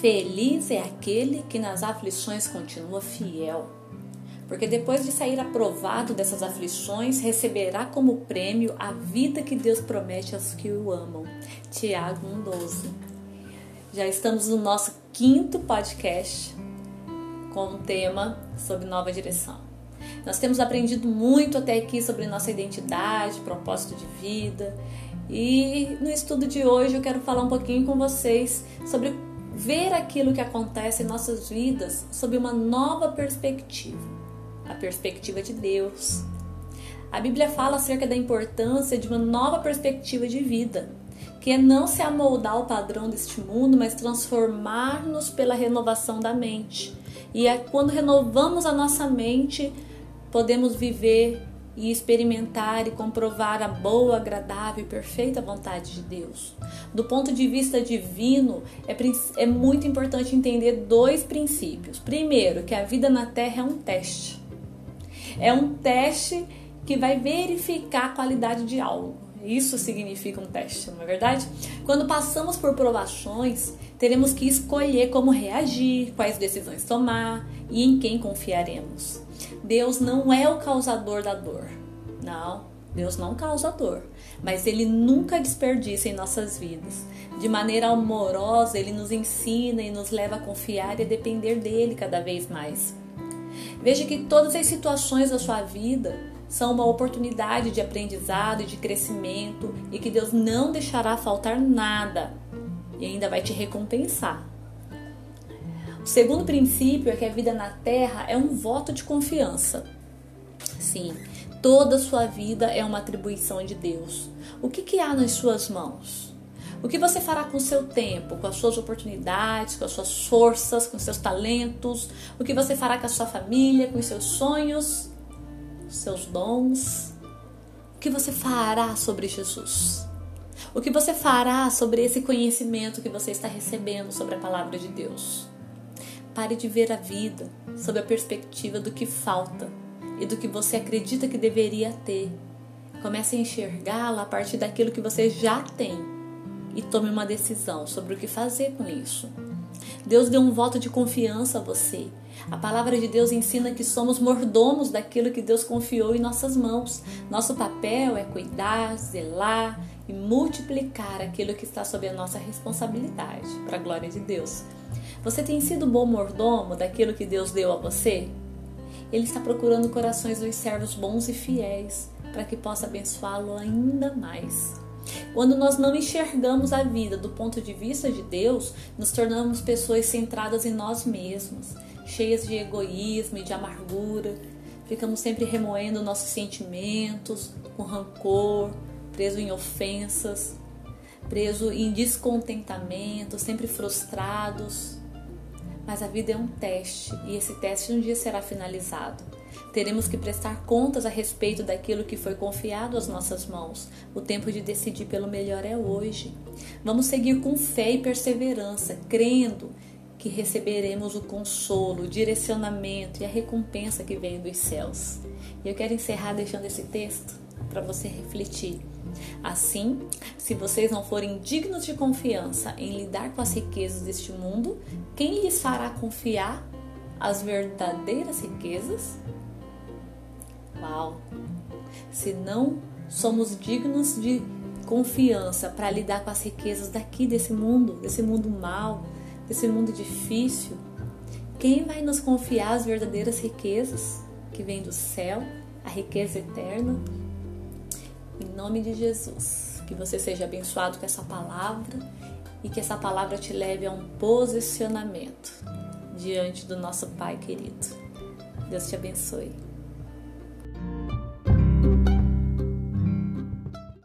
Feliz é aquele que nas aflições continua fiel, porque depois de sair aprovado dessas aflições, receberá como prêmio a vida que Deus promete aos que o amam. Tiago 1,12. Já estamos no nosso quinto podcast com o tema sobre nova direção. Nós temos aprendido muito até aqui sobre nossa identidade, propósito de vida. E no estudo de hoje eu quero falar um pouquinho com vocês sobre ver aquilo que acontece em nossas vidas sob uma nova perspectiva, a perspectiva de Deus. A Bíblia fala acerca da importância de uma nova perspectiva de vida, que é não se amoldar ao padrão deste mundo, mas transformar-nos pela renovação da mente. E é quando renovamos a nossa mente, podemos viver e experimentar e comprovar a boa, agradável e perfeita vontade de Deus. Do ponto de vista divino, é, é muito importante entender dois princípios. Primeiro, que a vida na Terra é um teste. É um teste que vai verificar a qualidade de algo. Isso significa um teste, não é verdade? Quando passamos por provações, teremos que escolher como reagir, quais decisões tomar e em quem confiaremos. Deus não é o causador da dor. Não, Deus não causa dor, mas Ele nunca desperdiça em nossas vidas. De maneira amorosa, Ele nos ensina e nos leva a confiar e a depender dele cada vez mais. Veja que todas as situações da sua vida são uma oportunidade de aprendizado e de crescimento e que Deus não deixará faltar nada e ainda vai te recompensar. O segundo princípio é que a vida na terra é um voto de confiança. Sim, toda a sua vida é uma atribuição de Deus. O que, que há nas suas mãos? O que você fará com o seu tempo, com as suas oportunidades, com as suas forças, com os seus talentos? O que você fará com a sua família, com os seus sonhos, os seus dons? O que você fará sobre Jesus? O que você fará sobre esse conhecimento que você está recebendo sobre a palavra de Deus? Pare de ver a vida sob a perspectiva do que falta e do que você acredita que deveria ter. Comece a enxergá-la a partir daquilo que você já tem e tome uma decisão sobre o que fazer com isso. Deus deu um voto de confiança a você. A palavra de Deus ensina que somos mordomos daquilo que Deus confiou em nossas mãos. Nosso papel é cuidar, zelar e multiplicar aquilo que está sob a nossa responsabilidade, para a glória de Deus. Você tem sido bom mordomo daquilo que Deus deu a você? Ele está procurando corações dos servos bons e fiéis para que possa abençoá-lo ainda mais. Quando nós não enxergamos a vida do ponto de vista de Deus, nos tornamos pessoas centradas em nós mesmos, cheias de egoísmo e de amargura. Ficamos sempre remoendo nossos sentimentos, com rancor, preso em ofensas, preso em descontentamento, sempre frustrados. Mas a vida é um teste e esse teste um dia será finalizado. Teremos que prestar contas a respeito daquilo que foi confiado às nossas mãos. O tempo de decidir pelo melhor é hoje. Vamos seguir com fé e perseverança, crendo que receberemos o consolo, o direcionamento e a recompensa que vem dos céus. E eu quero encerrar deixando esse texto para você refletir. Assim, se vocês não forem dignos de confiança em lidar com as riquezas deste mundo, quem lhes fará confiar as verdadeiras riquezas? Uau! Se não somos dignos de confiança para lidar com as riquezas daqui desse mundo, desse mundo mal, desse mundo difícil, quem vai nos confiar as verdadeiras riquezas que vêm do céu, a riqueza eterna? Em nome de Jesus, que você seja abençoado com essa palavra e que essa palavra te leve a um posicionamento diante do nosso Pai querido. Deus te abençoe.